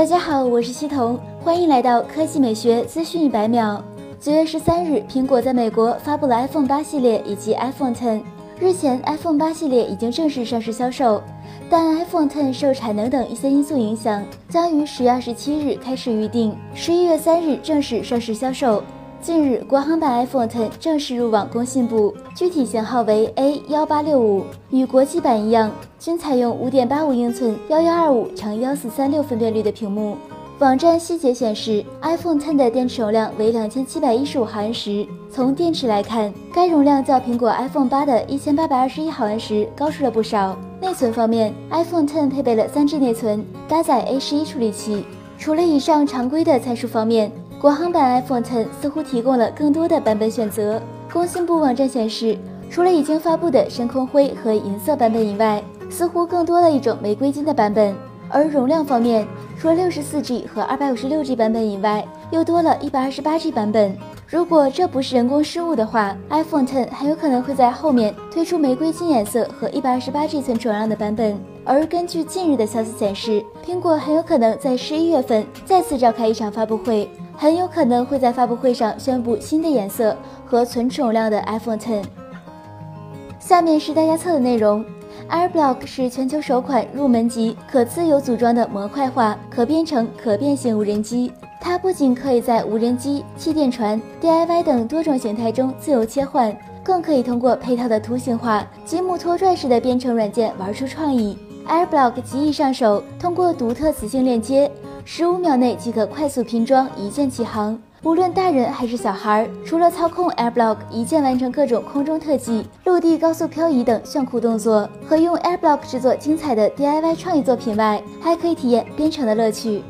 大家好，我是西彤，欢迎来到科技美学资讯一百秒。九月十三日，苹果在美国发布了 iPhone 八系列以及 iPhone Ten。日前，iPhone 八系列已经正式上市销售，但 iPhone Ten 受产能等一些因素影响，将于十月二十七日开始预定，十一月三日正式上市销售。近日，国行版 iPhone Ten 正式入网工信部，具体型号为 A 幺八六五，与国际版一样，均采用五点八五英寸幺幺二五乘幺四三六分辨率的屏幕。网站细节显示，iPhone Ten 的电池容量为两千七百一十五毫安时。从电池来看，该容量较苹果 iPhone 八的一千八百二十一毫安时高出了不少。内存方面，iPhone Ten 配备了三 G 内存，搭载 A 十一处理器。除了以上常规的参数方面，国行版 iPhone Ten 似乎提供了更多的版本选择。工信部网站显示，除了已经发布的深空灰和银色版本以外，似乎更多了一种玫瑰金的版本。而容量方面，除了六十四 G 和二百五十六 G 版本以外，又多了一百二十八 G 版本。如果这不是人工失误的话，iPhone Ten 很有可能会在后面推出玫瑰金颜色和一百二十八 G 存储容量的版本。而根据近日的消息显示，苹果很有可能在十一月份再次召开一场发布会。很有可能会在发布会上宣布新的颜色和存储容量的 iPhone Ten。下面是大家测的内容：AirBlock 是全球首款入门级可自由组装的模块化可编程可变形无人机。它不仅可以在无人机、气垫船、DIY 等多种形态中自由切换，更可以通过配套的图形化、积木拖拽式的编程软件玩出创意。AirBlock 极易上手，通过独特磁性链接。十五秒内即可快速拼装，一键起航。无论大人还是小孩，除了操控 AirBlock 一键完成各种空中特技、陆地高速漂移等炫酷动作，和用 AirBlock 制作精彩的 DIY 创意作品外，还可以体验编程的乐趣。